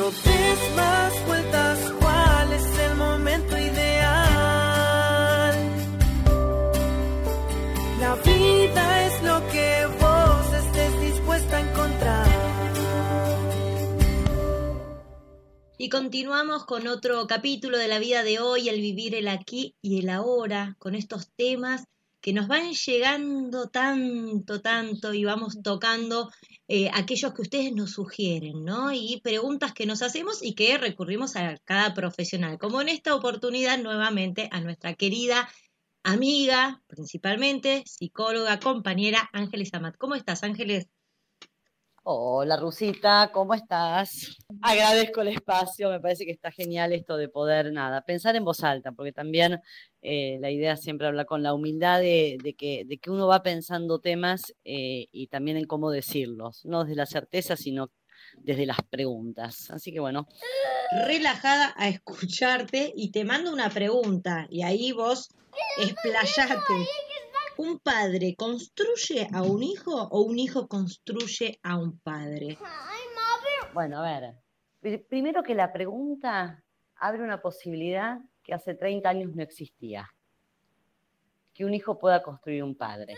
No des más vueltas, ¿cuál es el momento ideal? La vida es lo que vos estés dispuesta a encontrar. Y continuamos con otro capítulo de la vida de hoy, el vivir el aquí y el ahora, con estos temas que nos van llegando tanto, tanto y vamos tocando eh, aquellos que ustedes nos sugieren, ¿no? Y preguntas que nos hacemos y que recurrimos a cada profesional, como en esta oportunidad nuevamente a nuestra querida amiga, principalmente psicóloga, compañera Ángeles Amat. ¿Cómo estás, Ángeles? Hola Rusita, ¿cómo estás? Agradezco el espacio, me parece que está genial esto de poder, nada, pensar en voz alta, porque también eh, la idea siempre habla con la humildad de, que, de que uno va pensando temas eh, y también en cómo decirlos, no desde la certeza, sino desde las preguntas. Así que bueno. Relajada a escucharte y te mando una pregunta y ahí vos explayate. ¿Un padre construye a un hijo o un hijo construye a un padre? Bueno, a ver, primero que la pregunta abre una posibilidad que hace 30 años no existía, que un hijo pueda construir un padre.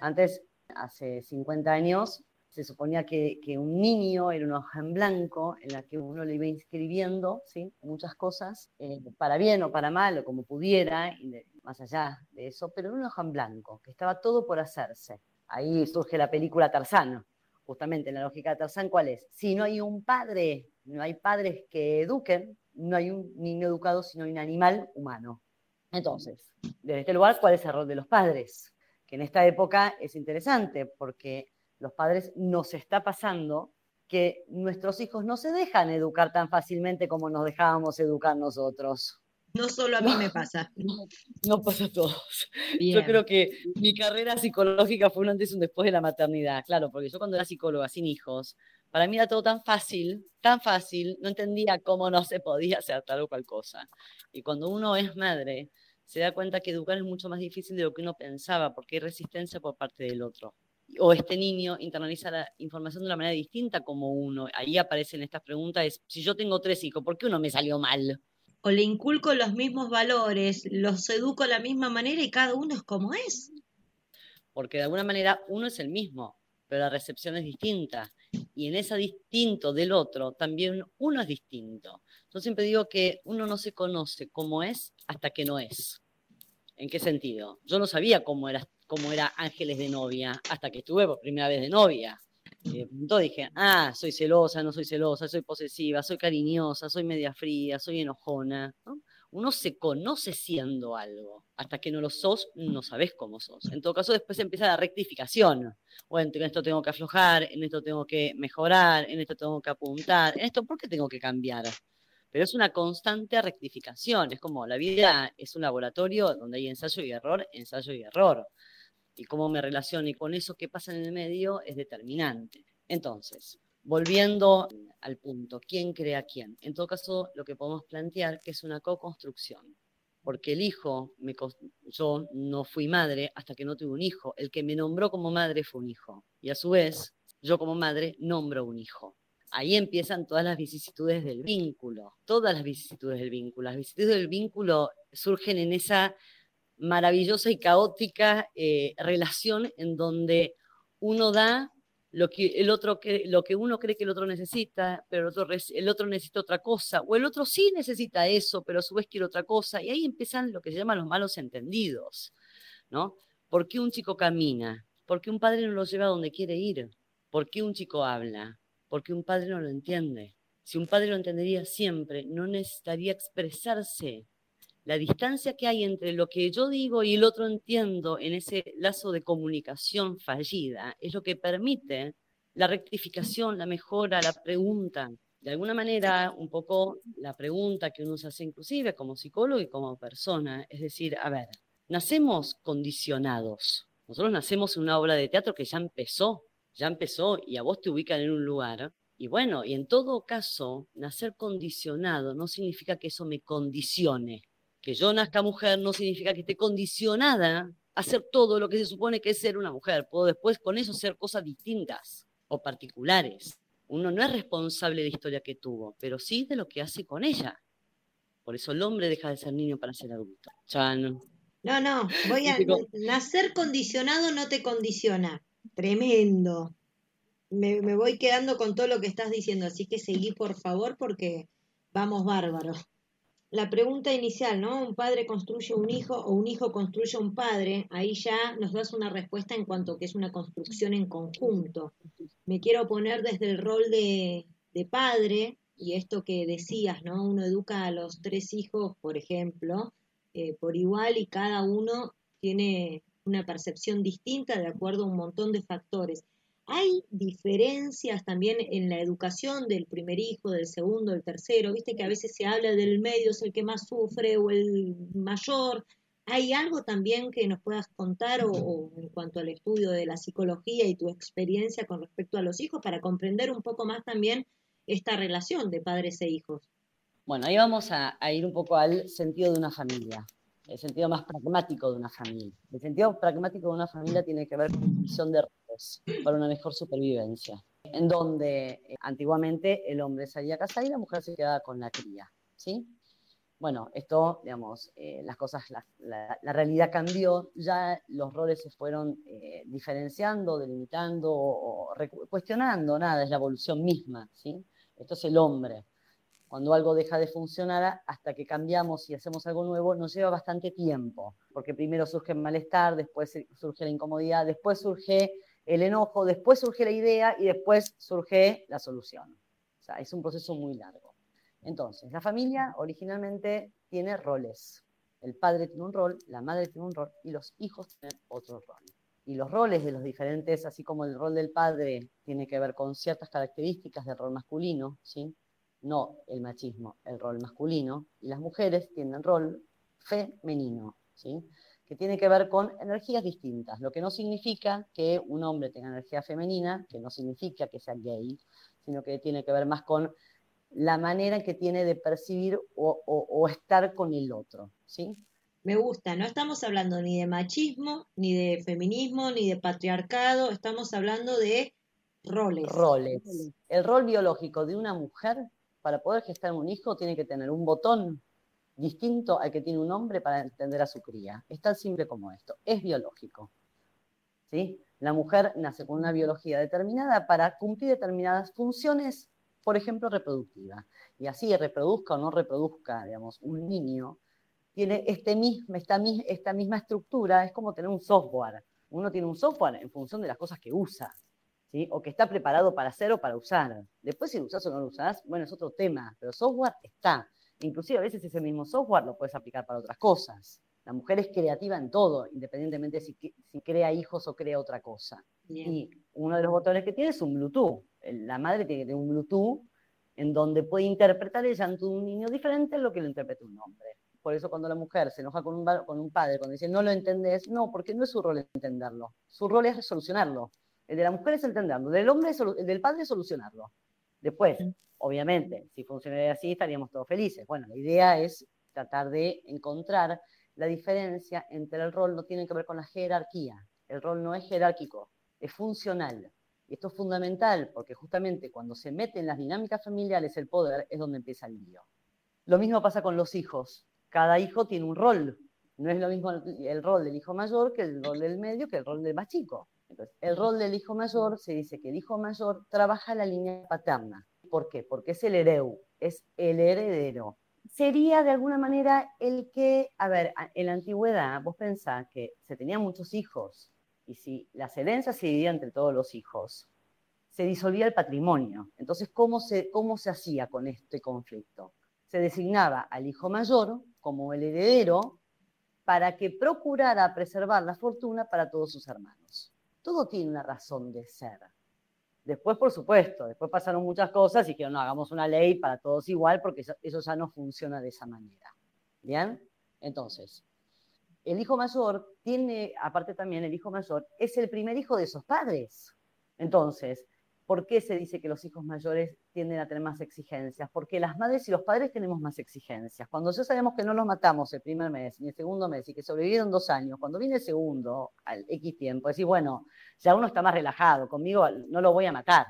Antes, hace 50 años, se suponía que, un niño era una hoja en blanco en la que uno le iba inscribiendo ¿sí? muchas cosas, eh, para bien o para mal, o como pudiera, y más allá de eso, pero en una hoja blanco, que estaba todo por hacerse. Ahí surge la película Tarzán, justamente en la lógica de Tarzán, ¿cuál es? Si no hay un padre, no hay padres que eduquen, no hay un niño educado, sino un animal humano. Entonces, desde este lugar, ¿cuál es el rol de los padres? Que en esta época es interesante porque los padres nos está pasando que nuestros hijos no se dejan educar tan fácilmente como nos dejábamos educar nosotros. No solo a mí me pasa. No, pasa a todos. Yo creo que mi carrera psicológica fue un antes y un después de la maternidad. Claro, porque yo cuando era psicóloga sin hijos, para mí era todo tan fácil, tan fácil, no entendía cómo no se podía hacer tal o cual cosa. Y cuando uno es madre, se da cuenta que educar es mucho más difícil de lo que uno pensaba, porque hay resistencia por parte del otro o este niño internaliza la información de una manera distinta como uno. Ahí aparecen estas preguntas, es, si yo tengo tres hijos, ¿por qué uno me salió mal? O le inculco los mismos valores, los educo de la misma manera y cada uno es como es. Porque de alguna manera uno es el mismo, pero la recepción es distinta. Y en ese distinto del otro, también uno es distinto. Yo siempre digo que uno no se conoce como es hasta que no es. ¿En qué sentido? Yo no sabía cómo era como era Ángeles de novia, hasta que estuve por primera vez de novia. Y dije, ah, soy celosa, no soy celosa, soy posesiva, soy cariñosa, soy media fría, soy enojona. Uno se conoce siendo algo. Hasta que no lo sos, no sabes cómo sos. En todo caso, después empieza la rectificación. Bueno, en esto tengo que aflojar, en esto tengo que mejorar, en esto tengo que apuntar, en esto, ¿por qué tengo que cambiar? Pero es una constante rectificación. Es como la vida es un laboratorio donde hay ensayo y error, ensayo y error y cómo me relaciono y con eso que pasa en el medio es determinante. Entonces, volviendo al punto, ¿quién crea quién? En todo caso, lo que podemos plantear que es una co-construcción, porque el hijo, yo no fui madre hasta que no tuve un hijo, el que me nombró como madre fue un hijo, y a su vez, yo como madre nombro un hijo. Ahí empiezan todas las vicisitudes del vínculo, todas las vicisitudes del vínculo. Las vicisitudes del vínculo surgen en esa maravillosa y caótica eh, relación en donde uno da lo que, el otro lo que uno cree que el otro necesita, pero el otro, el otro necesita otra cosa, o el otro sí necesita eso, pero a su vez quiere otra cosa, y ahí empiezan lo que se llaman los malos entendidos, ¿no? ¿Por qué un chico camina? ¿Por qué un padre no lo lleva a donde quiere ir? ¿Por qué un chico habla? ¿Por qué un padre no lo entiende? Si un padre lo entendería siempre, no necesitaría expresarse la distancia que hay entre lo que yo digo y el otro entiendo en ese lazo de comunicación fallida es lo que permite la rectificación, la mejora, la pregunta. De alguna manera, un poco la pregunta que uno se hace inclusive como psicólogo y como persona, es decir, a ver, nacemos condicionados. Nosotros nacemos en una obra de teatro que ya empezó, ya empezó y a vos te ubican en un lugar. Y bueno, y en todo caso, nacer condicionado no significa que eso me condicione, que yo nazca mujer no significa que esté condicionada a hacer todo lo que se supone que es ser una mujer. Puedo después con eso hacer cosas distintas o particulares. Uno no es responsable de la historia que tuvo, pero sí de lo que hace con ella. Por eso el hombre deja de ser niño para ser adulto. Ya no. No, no, voy a nacer condicionado no te condiciona. Tremendo. Me, me, voy quedando con todo lo que estás diciendo, así que seguí por favor porque vamos bárbaro la pregunta inicial, ¿no? Un padre construye un hijo o un hijo construye un padre, ahí ya nos das una respuesta en cuanto que es una construcción en conjunto. Me quiero poner desde el rol de, padre y esto que decías, ¿no? Uno educa a los tres hijos, por ejemplo, eh, por igual y cada uno tiene una percepción distinta de acuerdo a un montón de factores. Hay diferencias también en la educación del primer hijo, del segundo, del tercero. Viste que a veces se habla del medio es el que más sufre o el mayor. ¿Hay algo también que nos puedas contar o, en cuanto al estudio de la psicología y tu experiencia con respecto a los hijos para comprender un poco más también esta relación de padres e hijos? Bueno, ahí vamos a, a ir un poco al sentido de una familia el sentido más pragmático de una familia. El sentido pragmático de una familia tiene que ver con la visión de roles para una mejor supervivencia, en donde eh, antiguamente el hombre salía a casa y la mujer se quedaba con la cría, ¿sí? Bueno, esto, digamos, eh, las cosas, la, realidad cambió, ya los roles se fueron eh, diferenciando, delimitando o, o cuestionando, nada, es la evolución misma, ¿sí? Esto es el hombre cuando algo deja de funcionar hasta que cambiamos y hacemos algo nuevo, nos lleva bastante tiempo, porque primero surge el malestar, después surge la incomodidad, después surge el enojo, después surge la idea y después surge la solución. O sea, es un proceso muy largo. Entonces, la familia originalmente tiene roles. El padre tiene un rol, la madre tiene un rol y los hijos tienen otro rol. Y los roles de los diferentes, así como el rol del padre tiene que ver con ciertas características del rol masculino, ¿sí? no el machismo, el rol masculino, y las mujeres tienen rol femenino, ¿sí? Que tiene que ver con energías distintas, lo que no significa que un hombre tenga energía femenina, que no significa que sea gay, sino que tiene que ver más con la manera que tiene de percibir o, estar con el otro. ¿sí? Me gusta, no estamos hablando ni de machismo, ni de feminismo, ni de patriarcado, estamos hablando de roles. Roles. El rol biológico de una mujer para poder gestar un hijo tiene que tener un botón distinto al que tiene un hombre para entender a su cría. Es tan simple como esto. Es biológico. ¿sí? La mujer nace con una biología determinada para cumplir determinadas funciones, por ejemplo, reproductivas. Y así reproduzca o no reproduzca, digamos, un niño, tiene este mismo, esta, esta misma estructura, es como tener un software. Uno tiene un software en función de las cosas que usa o que está preparado para hacer o para usar. Después si lo usás o no lo usás, bueno, es otro tema, pero software está. Inclusive a veces ese mismo software lo puedes aplicar para otras cosas. La mujer es creativa en todo, independientemente si, si crea hijos o crea otra cosa. Y uno de los botones que tiene es un Bluetooth. La madre tiene que tener un Bluetooth en donde puede interpretar el llanto de un niño diferente a lo que lo interpreta un hombre. Por eso cuando la mujer se enoja con un, con un padre, cuando dice no lo entendés, no, porque no es su rol entenderlo. Su rol es solucionarlo. El de la mujer es entenderlo, el del hombre el del padre es solucionarlo. Después, obviamente, si funcionaría así, estaríamos todos felices. Bueno, la idea es tratar de encontrar la diferencia entre el rol, no tiene que ver con la jerarquía. El rol no es jerárquico, es funcional. Y esto es fundamental porque justamente cuando se mete en las dinámicas familiares el poder es donde empieza el lío. Lo mismo pasa con los hijos. Cada hijo tiene un rol. No es lo mismo el rol del hijo mayor que el rol del medio que el rol del más chico el rol del hijo mayor se dice que el hijo mayor trabaja la línea paterna. ¿Por qué? Porque es el hereu, es el heredero. Sería de alguna manera el que, a ver, en la antigüedad vos pensás que se tenían muchos hijos y si las herencias se dividían entre todos los hijos, se disolvía el patrimonio. Entonces, ¿cómo se, cómo se hacía con este conflicto? Se designaba al hijo mayor como el heredero para que procurara preservar la fortuna para todos sus hermanos todo tiene una razón de ser. Después, por supuesto, después pasaron muchas cosas y que no hagamos una ley para todos igual porque eso, ya no funciona de esa manera. ¿Bien? Entonces, el hijo mayor tiene, aparte también el hijo mayor, es el primer hijo de esos padres. Entonces, ¿Por qué se dice que los hijos mayores tienden a tener más exigencias? Porque las madres y los padres tenemos más exigencias. Cuando ya sabemos que no los matamos el primer mes ni el segundo mes y que sobrevivieron dos años, cuando viene el segundo, al X tiempo, decir, bueno, ya uno está más relajado, conmigo no lo voy a matar.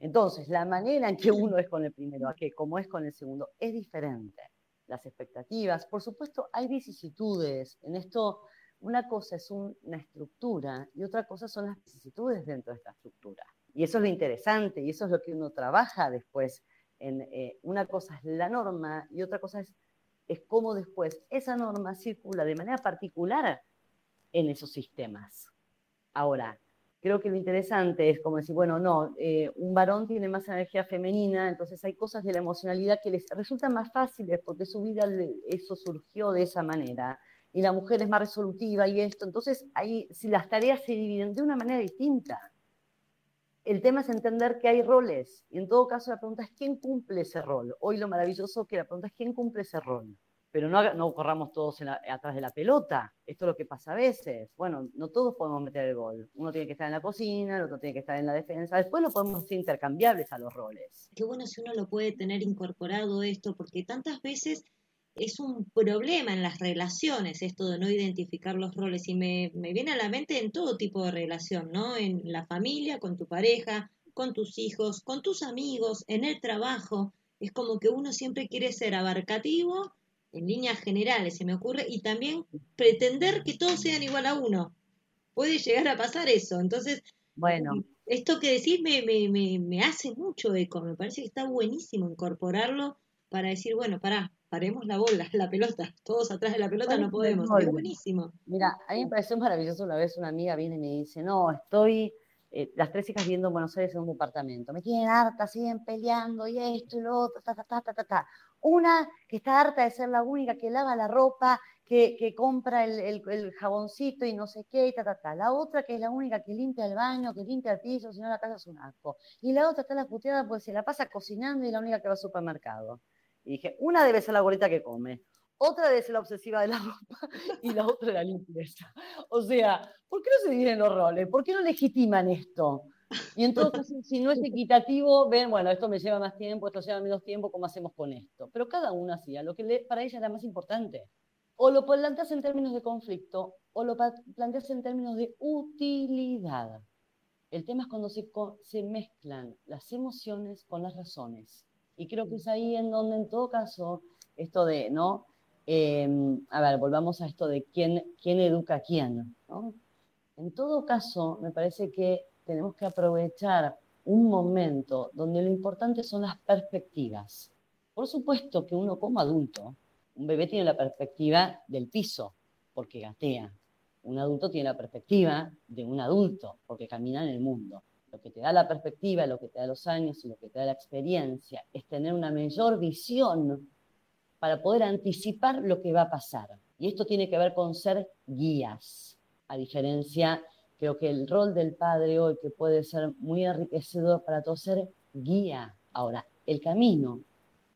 Entonces, la manera en que uno es con el primero, a que como es con el segundo, es diferente. Las expectativas, por supuesto, hay vicisitudes. En esto, una cosa es una estructura y otra cosa son las vicisitudes dentro de esta estructura. Y eso es lo interesante y eso es lo que uno trabaja después. En, eh, una cosa es la norma y otra cosa es, es cómo después esa norma circula de manera particular en esos sistemas. Ahora, creo que lo interesante es como decir, bueno, no, eh, un varón tiene más energía femenina, entonces hay cosas de la emocionalidad que les resultan más fáciles porque su vida eso surgió de esa manera. Y la mujer es más resolutiva y esto. Entonces, ahí, si las tareas se dividen de una manera distinta, el tema es entender que hay roles. Y en todo caso, la pregunta es quién cumple ese rol. Hoy lo maravilloso que la pregunta es quién cumple ese rol pero no, corramos todos atrás de la pelota. Esto es lo que pasa a veces. Bueno, no todos podemos meter el gol. Uno tiene que estar en la cocina, el otro tiene que estar en la defensa. Después lo podemos ser intercambiables a los roles. Qué bueno si uno lo puede tener incorporado esto, porque tantas veces es un problema en las relaciones esto de no identificar los roles. Y me, me viene a la mente en todo tipo de relación, ¿no? En la familia, con tu pareja, con tus hijos, con tus amigos, en el trabajo. Es como que uno siempre quiere ser abarcativo en líneas generales, se me ocurre, y también pretender que todos sean igual a uno. Puede llegar a pasar eso. Entonces, bueno. esto que decís me, me, me, me hace mucho eco, me parece que está buenísimo incorporarlo para decir, bueno, pará, paremos la bola, la pelota, todos atrás de la pelota no podemos, es buenísimo. Mira, a mí me pareció maravilloso una vez una amiga viene y me dice, no, estoy, eh, las tres hijas viviendo en Buenos Aires en un departamento, me tienen harta, siguen peleando y esto y lo otro, ta, ta, ta, ta, ta, ta. Una que está harta de ser la única que lava la ropa, que, compra el, jaboncito y no sé qué, y ta, ta, ta. La otra que es la única que limpia el baño, que limpia el piso, si no la casa es un asco. Y la otra está la puteada porque se la pasa cocinando y es la única que va al supermercado. Y dije, una debe ser la gorita que come, otra debe ser la obsesiva de la ropa y la otra la limpieza. O sea, ¿por qué no se dividen los roles? ¿Por qué no legitiman esto? Y entonces, si no es equitativo, ven, bueno, esto me lleva más tiempo, esto lleva menos tiempo, ¿cómo hacemos con esto? Pero cada uno hacía lo que para ella era más importante. O lo planteas en términos de conflicto, o lo planteas en términos de utilidad. El tema es cuando se, se mezclan las emociones con las razones. Y creo que es ahí en donde, en todo caso, esto de, ¿no? Em, a ver, volvamos a esto de quién, quién educa a quién, ¿no? En todo caso, me parece que tenemos que aprovechar un momento donde lo importante son las perspectivas. Por supuesto que uno como adulto, un bebé tiene la perspectiva del piso, porque gatea. Un adulto tiene la perspectiva de un adulto, porque camina en el mundo. Lo que te da la perspectiva, lo que te da los años y lo que te da la experiencia es tener una mayor visión para poder anticipar lo que va a pasar. Y esto tiene que ver con ser guías, a diferencia Creo que el rol del padre hoy, que puede ser muy enriquecedor para todos, ser guía. Ahora, el camino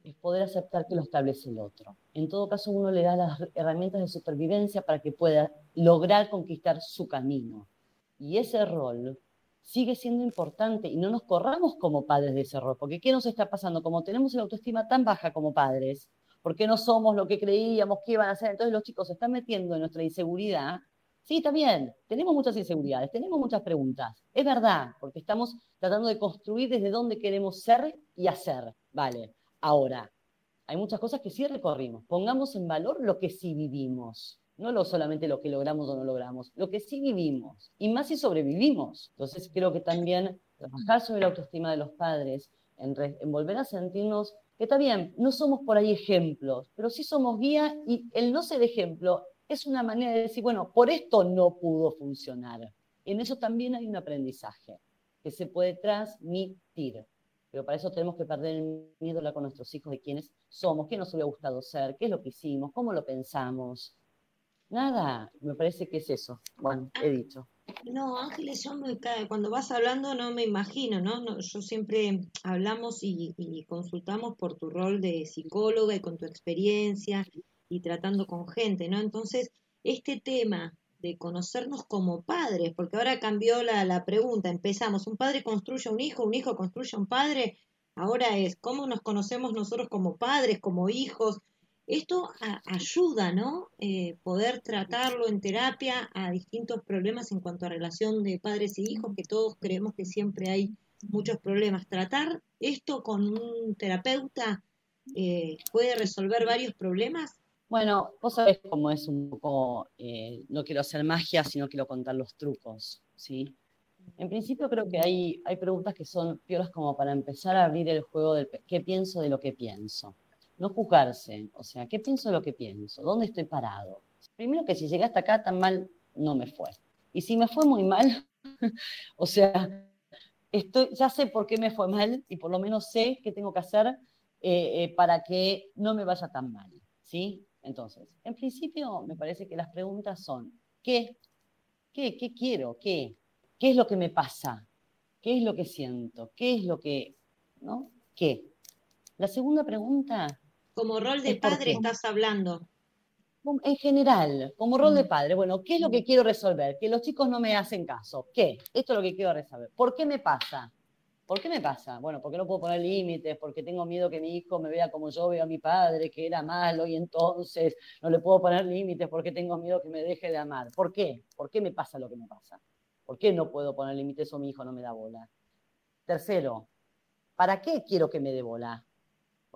es poder aceptar que lo establece el otro. En todo caso, uno le da las herramientas de supervivencia para que pueda lograr conquistar su camino. Y ese rol sigue siendo importante y no nos corramos como padres de ese rol, porque ¿qué nos está pasando? Como tenemos la autoestima tan baja como padres, ¿por qué no somos lo que creíamos que iban a ser? Entonces los chicos se están metiendo en nuestra inseguridad Sí, también, tenemos muchas inseguridades, tenemos muchas preguntas. Es verdad, porque estamos tratando de construir desde dónde queremos ser y hacer. Vale, ahora, hay muchas cosas que sí recorrimos. Pongamos en valor lo que sí vivimos. No lo solamente lo que logramos o no logramos, lo que sí vivimos. Y más si sobrevivimos. Entonces creo que también trabajar sobre la autoestima de los padres, en, volver a sentirnos que está bien, no somos por ahí ejemplos, pero sí somos guía y el no ser ejemplo es una manera de decir, bueno, por esto no pudo funcionar. En eso también hay un aprendizaje que se puede transmitir. Pero para eso tenemos que perder el miedo con nuestros hijos de quiénes somos, qué nos hubiera gustado ser, qué es lo que hicimos, cómo lo pensamos. Nada, me parece que es eso. Bueno, he dicho. No, Ángeles, yo cuando vas hablando no me imagino, ¿no? yo siempre hablamos y, y, consultamos por tu rol de psicóloga y con tu experiencia y tratando con gente, ¿no? Entonces, este tema de conocernos como padres, porque ahora cambió la, la pregunta, empezamos, un padre construye un hijo, un hijo construye un padre, ahora es cómo nos conocemos nosotros como padres, como hijos. Esto ayuda, ¿no? Eh, poder tratarlo en terapia a distintos problemas en cuanto a relación de padres y hijos, que todos creemos que siempre hay muchos problemas. Tratar esto con un terapeuta eh, puede resolver varios problemas. Bueno, vos sabés cómo es un poco, eh, no quiero hacer magia, sino quiero contar los trucos, ¿sí? En principio creo que hay, hay preguntas que son piolas como para empezar a abrir el juego del qué pienso de lo que pienso. No juzgarse, o sea, ¿qué pienso de lo que pienso? ¿Dónde estoy parado? Primero que si llegué hasta acá tan mal, no me fue. Y si me fue muy mal, o sea, estoy, ya sé por qué me fue mal y por lo menos sé qué tengo que hacer eh, eh, para que no me vaya tan mal, ¿sí? Entonces, en principio me parece que las preguntas son, ¿qué? ¿Qué? ¿Qué quiero? ¿Qué? ¿Qué es lo que me pasa? ¿Qué es lo que siento? ¿Qué es lo que... ¿No? ¿Qué? La segunda pregunta... Como rol de padre estás hablando. En general, como rol de mm. padre, bueno, ¿qué es lo que quiero resolver? Que los chicos no me hacen caso. ¿Qué? Esto es lo que quiero resolver. ¿Por qué me pasa? ¿Por qué me pasa? Bueno, porque no puedo poner límites, porque tengo miedo que mi hijo me vea como yo veo a mi padre, que era malo, y entonces no le puedo poner límites porque tengo miedo que me deje de amar. ¿Por qué? ¿Por qué me pasa lo que me pasa? ¿Por qué no puedo poner límites o mi hijo no me da bola? Tercero, ¿para qué quiero que me dé bola?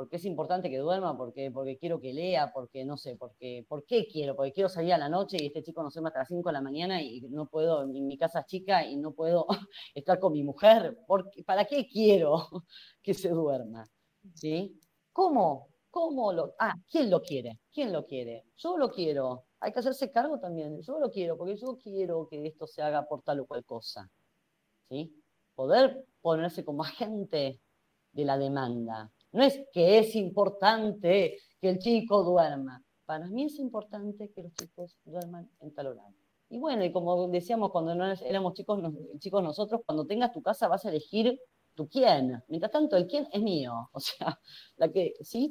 Porque es importante que duerma, porque, porque quiero que lea, porque no sé, porque, ¿por qué quiero? Porque quiero salir a la noche y este chico no se hasta las 5 de la mañana y no puedo, en mi casa es chica y no puedo estar con mi mujer. ¿Para qué quiero que se duerma? ¿Sí? ¿Cómo? ¿Cómo lo? Ah, ¿quién lo quiere? ¿Quién lo quiere? Yo lo quiero. Hay que hacerse cargo también. Yo lo quiero, porque yo quiero que esto se haga por tal o cual cosa. ¿Sí? Poder ponerse como agente de la demanda. No es que es importante que el chico duerma. Para mí es importante que los chicos duerman en tal horario. Y bueno, y como decíamos cuando no éramos chicos, chicos nosotros, cuando tengas tu casa vas a elegir tu quién. Mientras tanto, el quién es mío. O sea, la que, ¿sí?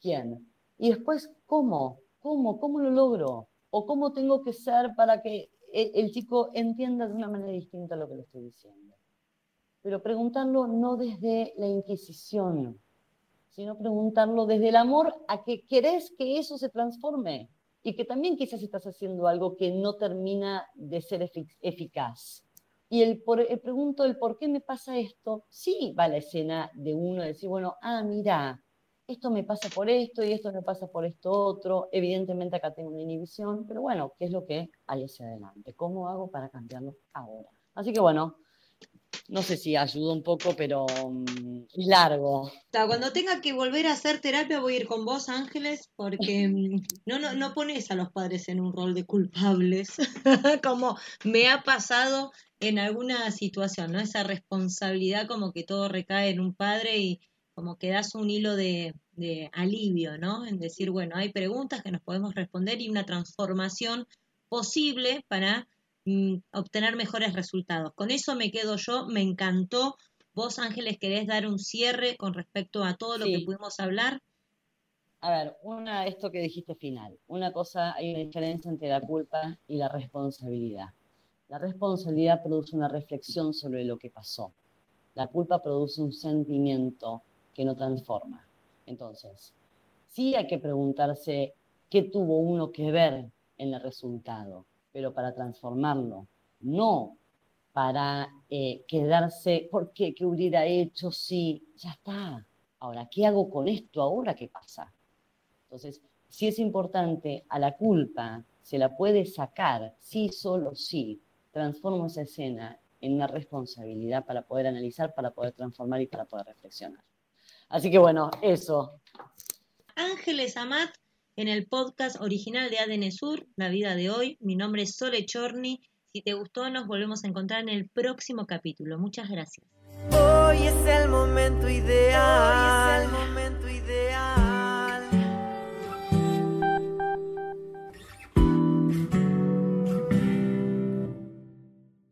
¿Quién? Y después, ¿cómo? ¿Cómo? ¿Cómo lo logro? ¿O cómo tengo que ser para que el, chico entienda de una manera distinta lo que le estoy diciendo? Pero preguntarlo no desde la inquisición, sino preguntarlo desde el amor a que querés que eso se transforme y que también quizás estás haciendo algo que no termina de ser eficaz. Y el, por, el pregunto el por qué me pasa esto, sí va la escena de uno decir, bueno, ah, mira, esto me pasa por esto y esto me pasa por esto otro. Evidentemente acá tengo una inhibición, pero bueno, ¿qué es lo que hay hacia adelante? ¿Cómo hago para cambiarlo ahora? Así que bueno, no sé si ayuda un poco, pero es largo. Cuando tenga que volver a hacer terapia voy a ir con vos, Ángeles, porque mm, no, no, no pones a los padres en un rol de culpables, como me ha pasado en alguna situación, ¿no? Esa responsabilidad como que todo recae en un padre y como que das un hilo de, alivio, ¿no? En decir, bueno, hay preguntas que nos podemos responder y una transformación posible para obtener mejores resultados. Con eso me quedo yo, me encantó. Vos, Ángeles, querés dar un cierre con respecto a todo lo que pudimos hablar. A ver, una, esto que dijiste final. Una cosa, hay una diferencia entre la culpa y la responsabilidad. La responsabilidad produce una reflexión sobre lo que pasó. La culpa produce un sentimiento que no transforma. Entonces, sí hay que preguntarse qué tuvo uno que ver en el resultado, pero para transformarlo, no para eh, quedarse, ¿por qué? ¿Qué hubiera hecho? Sí, ya está. Ahora, ¿qué hago con esto ahora? ¿Qué pasa? Entonces, si es importante, a la culpa se la puede sacar, sí, solo sí. Transformo esa escena en una responsabilidad para poder analizar, para poder transformar y para poder reflexionar. Así que bueno, eso. Ángeles Amat en el podcast original de ADN Sur, La vida de hoy. Mi nombre es Sole Chorni. Si te gustó, nos volvemos a encontrar en el próximo capítulo. Muchas gracias. Hoy es el momento ideal. Hoy es el momento